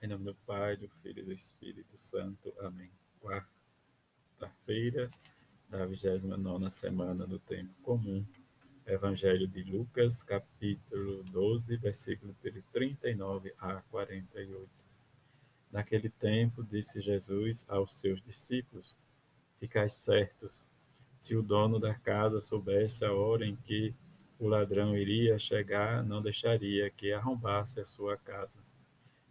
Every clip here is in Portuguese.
Em nome do Pai, do Filho e do Espírito Santo. Amém. Quarta-feira da 29 semana do Tempo Comum. Evangelho de Lucas, capítulo 12, versículo de 39 a 48. Naquele tempo, disse Jesus aos seus discípulos: Ficai certos, se o dono da casa soubesse a hora em que o ladrão iria chegar, não deixaria que arrombasse a sua casa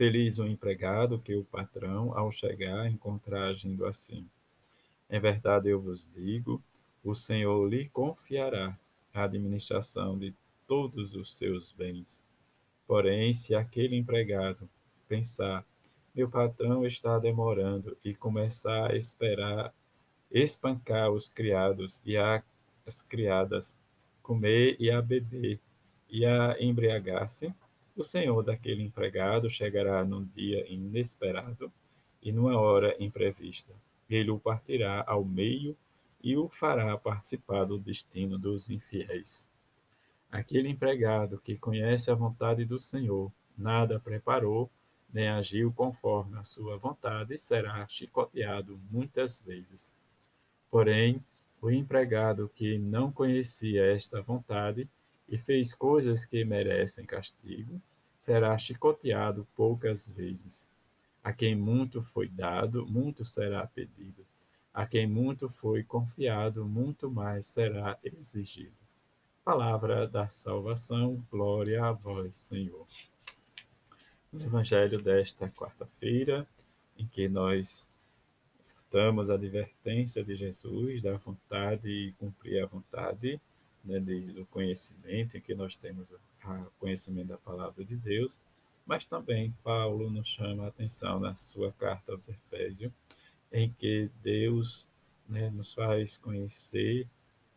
Feliz o empregado que o patrão, ao chegar, encontrar agindo assim. Em verdade eu vos digo, o Senhor lhe confiará a administração de todos os seus bens. Porém, se aquele empregado pensar, meu patrão está demorando, e começar a esperar, espancar os criados e as criadas, comer e a beber, e a embriagar-se, o senhor daquele empregado chegará num dia inesperado e numa hora imprevista. Ele o partirá ao meio e o fará participar do destino dos infiéis. Aquele empregado que conhece a vontade do Senhor, nada preparou, nem agiu conforme a sua vontade, será chicoteado muitas vezes. Porém, o empregado que não conhecia esta vontade e fez coisas que merecem castigo, será chicoteado poucas vezes. A quem muito foi dado, muito será pedido. A quem muito foi confiado, muito mais será exigido. Palavra da salvação, glória a vós, Senhor. No Evangelho desta quarta-feira, em que nós escutamos a advertência de Jesus da vontade e cumprir a vontade, né, desde o conhecimento, em que nós temos o conhecimento da palavra de Deus, mas também Paulo nos chama a atenção na sua carta aos Efésios, em que Deus né, nos faz conhecer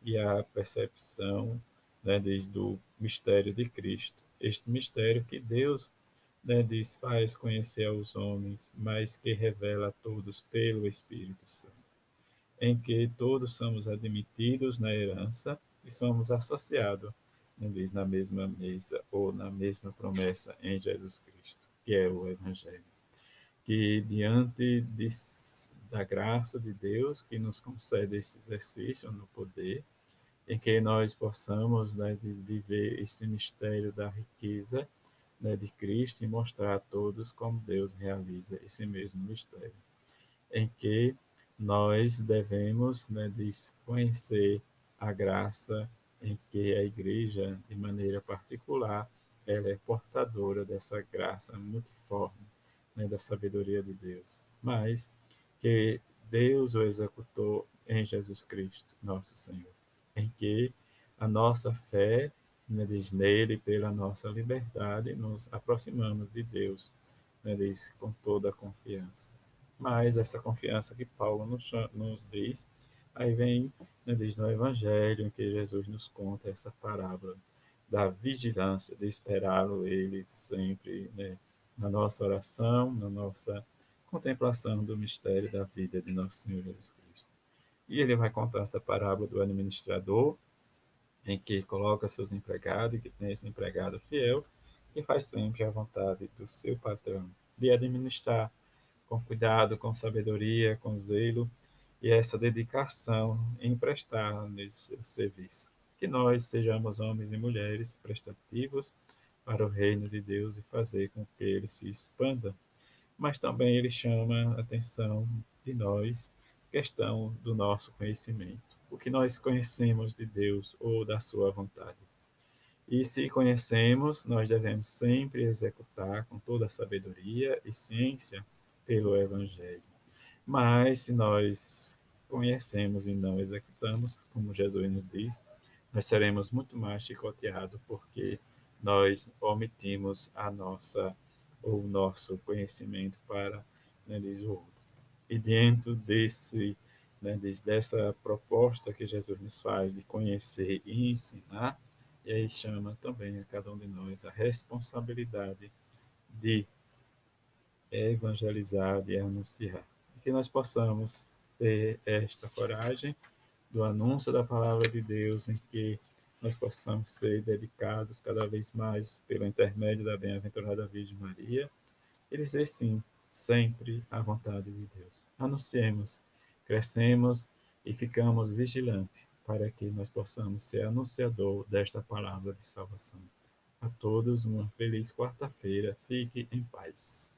e a percepção né, desde o mistério de Cristo. Este mistério que Deus né, diz faz conhecer aos homens, mas que revela a todos pelo Espírito Santo, em que todos somos admitidos na herança e somos associados, não diz na mesma mesa ou na mesma promessa em Jesus Cristo, que é o Evangelho. Que diante de, da graça de Deus que nos concede esse exercício no poder, em que nós possamos né, viver esse mistério da riqueza né, de Cristo e mostrar a todos como Deus realiza esse mesmo mistério. Em que nós devemos né, conhecer a graça em que a igreja, de maneira particular, ela é portadora dessa graça multiforme, né, da sabedoria de Deus, mas que Deus o executou em Jesus Cristo, nosso Senhor, em que a nossa fé né, diz nele, pela nossa liberdade, nos aproximamos de Deus, né, diz com toda a confiança. Mas essa confiança que Paulo nos, nos diz Aí vem, né, diz no Evangelho, em que Jesus nos conta essa parábola da vigilância, de esperá-lo ele sempre né, na nossa oração, na nossa contemplação do mistério da vida de nosso Senhor Jesus Cristo. E ele vai contar essa parábola do administrador, em que coloca seus empregados, e que tem esse empregado fiel, que faz sempre a vontade do seu patrão, de administrar com cuidado, com sabedoria, com zelo, e essa dedicação em prestar nesse serviço. Que nós sejamos homens e mulheres prestativos para o reino de Deus e fazer com que ele se expanda. Mas também ele chama a atenção de nós, questão do nosso conhecimento. O que nós conhecemos de Deus ou da sua vontade. E se conhecemos, nós devemos sempre executar com toda a sabedoria e ciência pelo Evangelho. Mas se nós conhecemos e não executamos, como Jesus nos diz, nós seremos muito mais chicoteados porque nós omitimos a nossa o nosso conhecimento para, né, diz o outro. E dentro desse, né, dessa proposta que Jesus nos faz de conhecer e ensinar, e aí chama também a cada um de nós a responsabilidade de evangelizar, e anunciar. Que nós possamos ter esta coragem do anúncio da palavra de Deus, em que nós possamos ser dedicados cada vez mais pelo intermédio da bem-aventurada Virgem Maria e dizer sim, sempre à vontade de Deus. Anunciemos, crescemos e ficamos vigilantes para que nós possamos ser anunciador desta palavra de salvação. A todos uma feliz quarta-feira. Fique em paz.